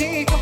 empty.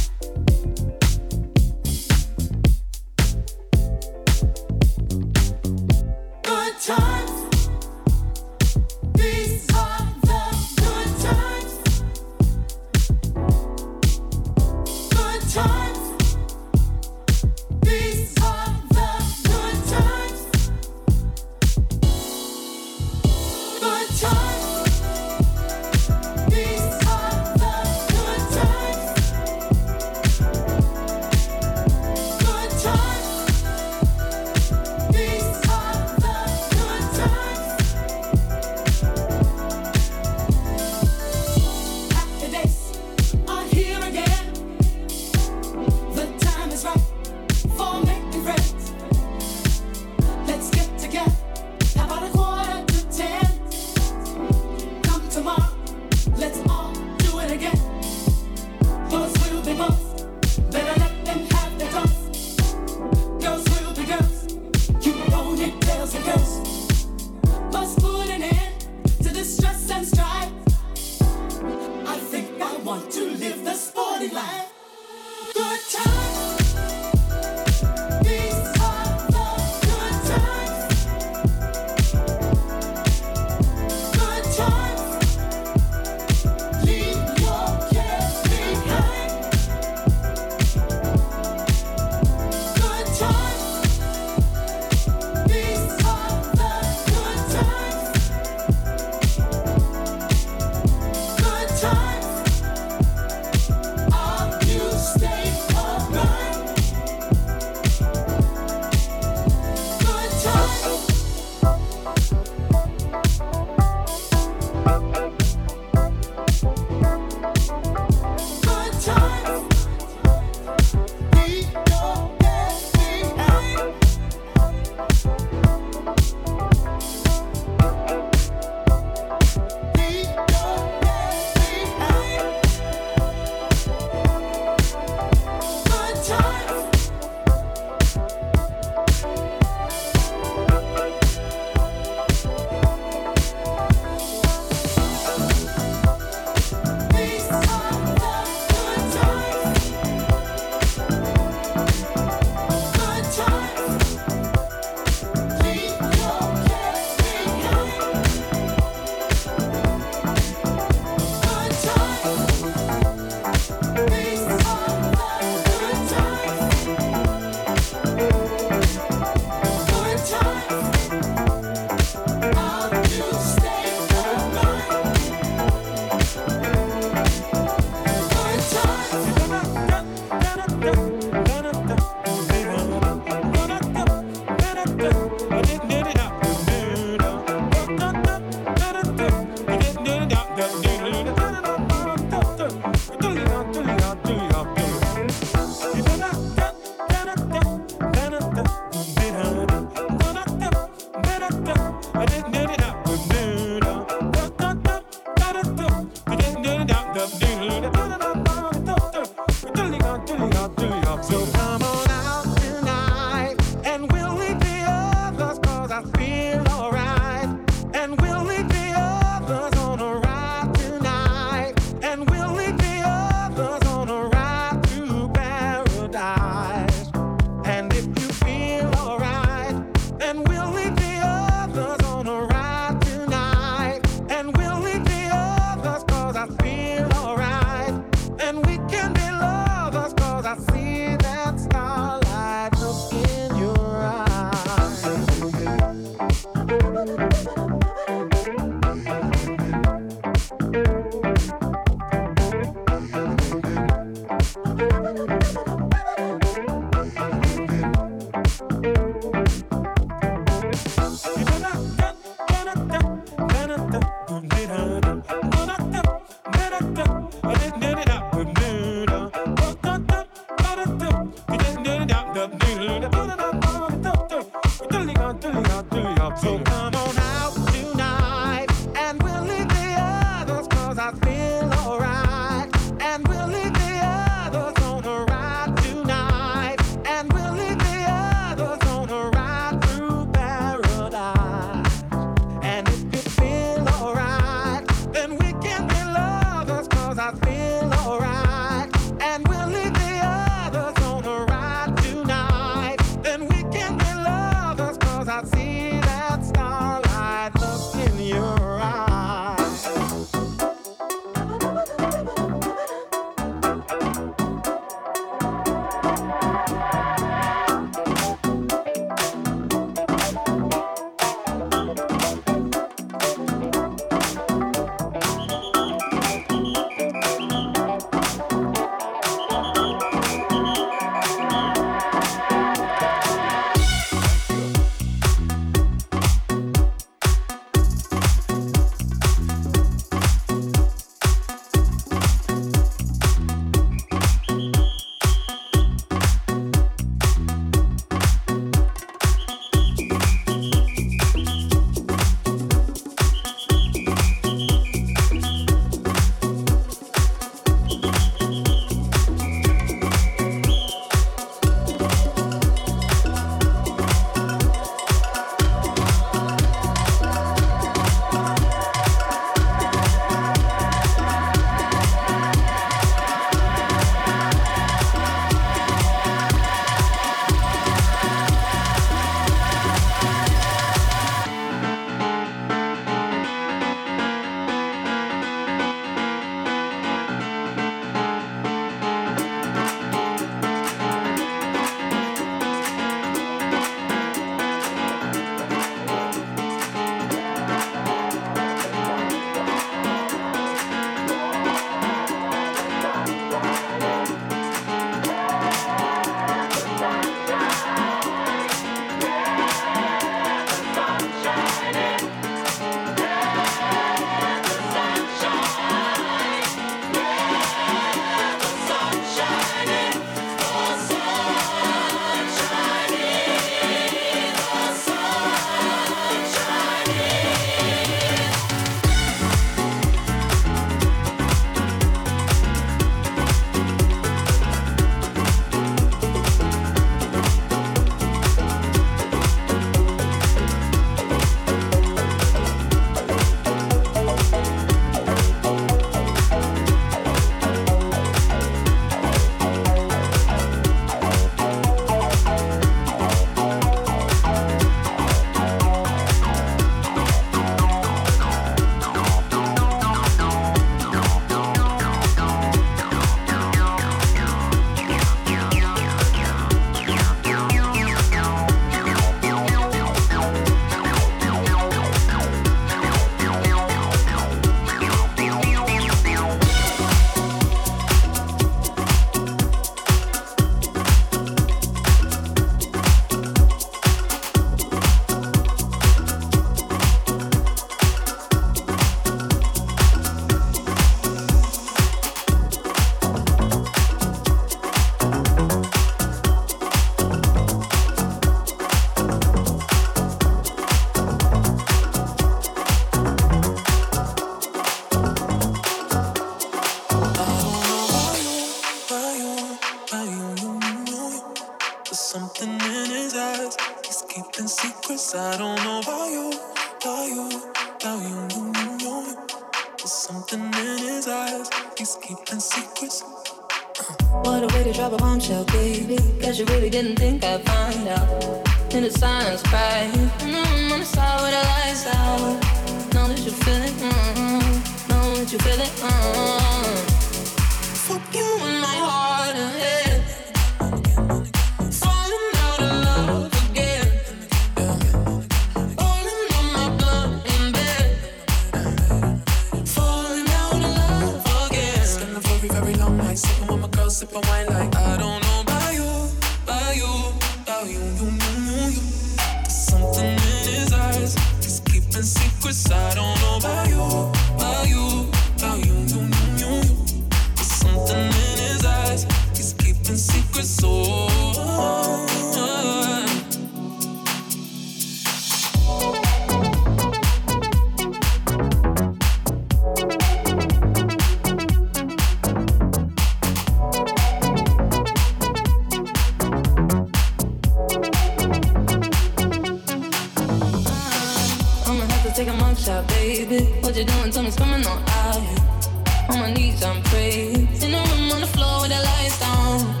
Snapchat, baby. What you doing? Tell me, coming on out. On my knees, I'm praying. In the room on the floor with the lights down.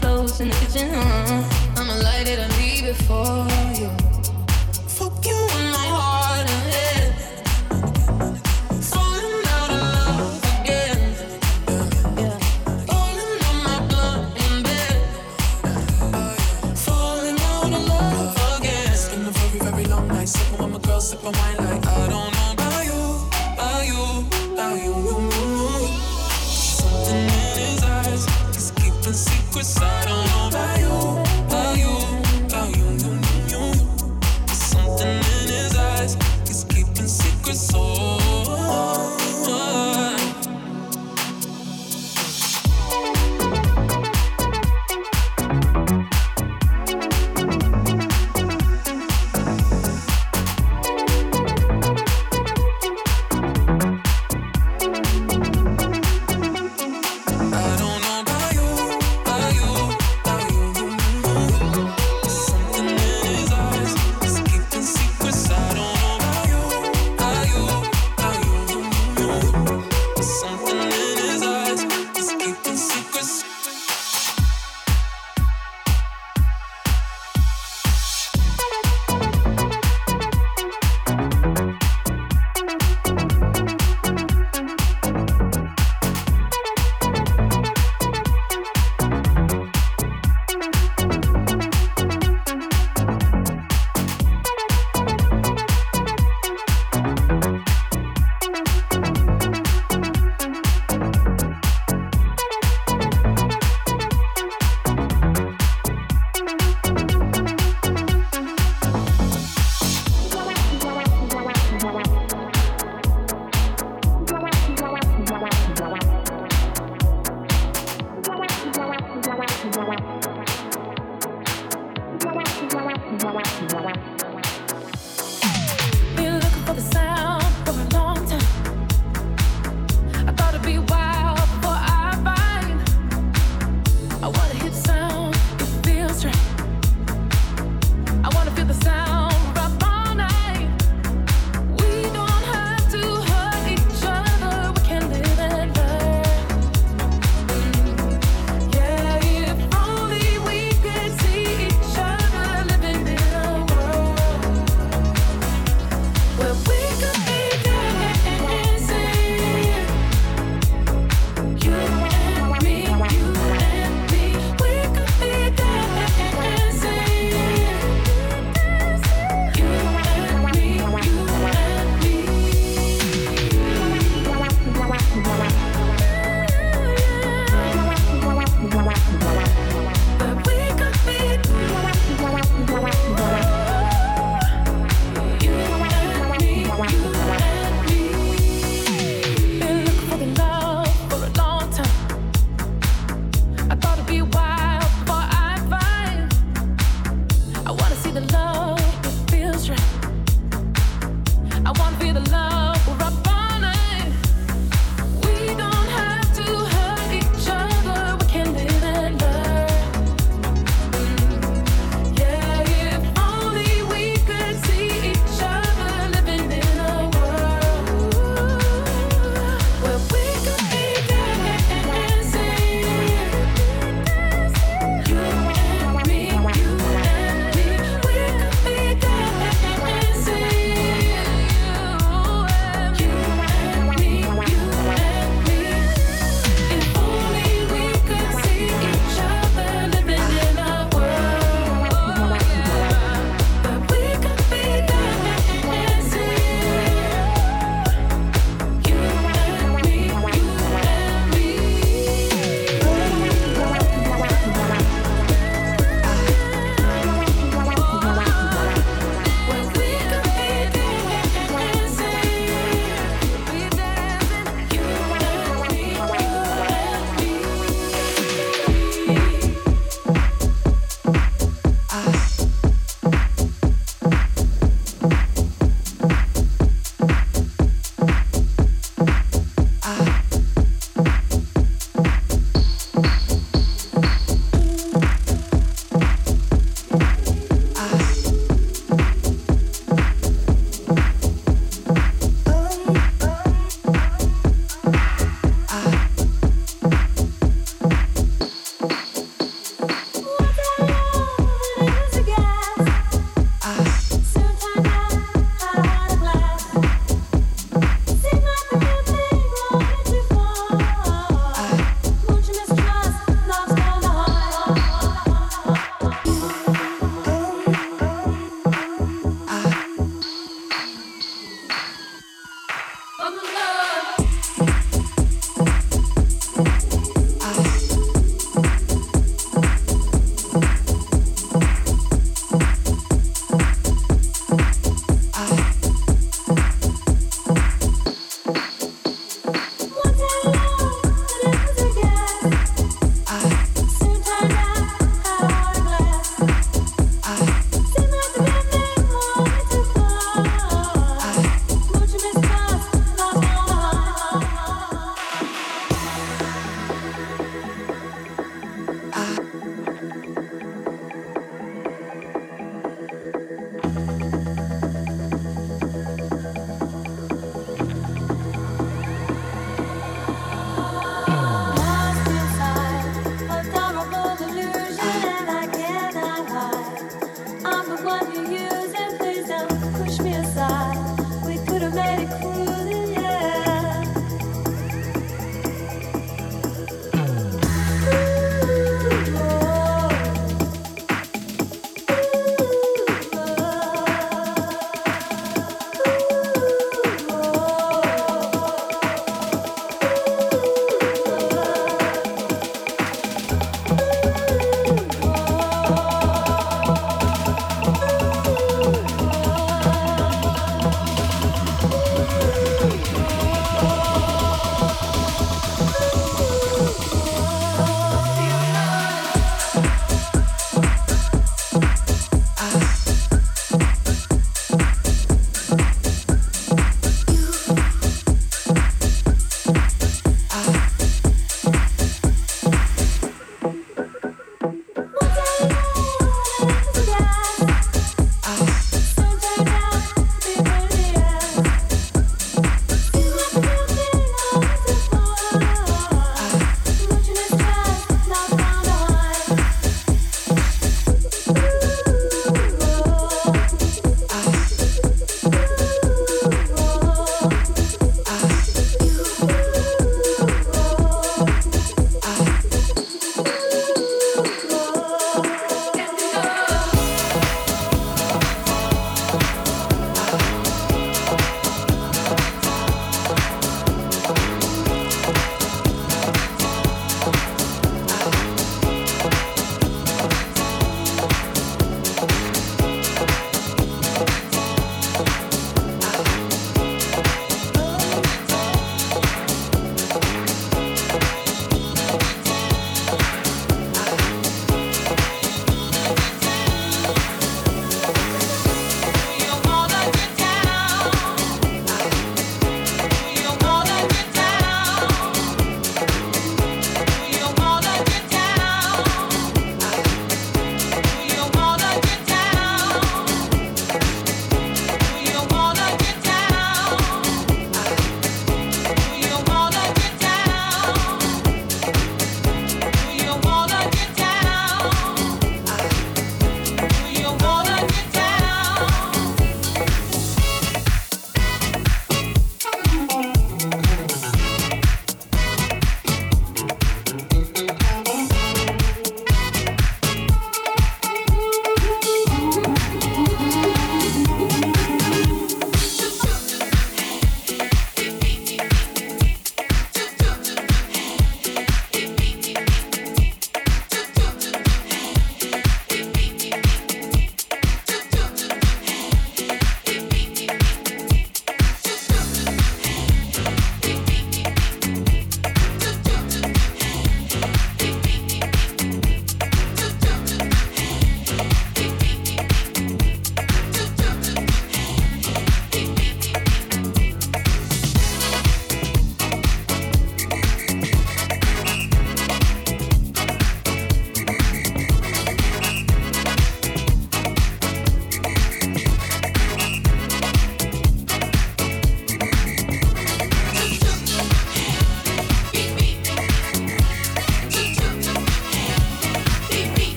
Clothes in the kitchen, huh? I'ma light it and leave it for you.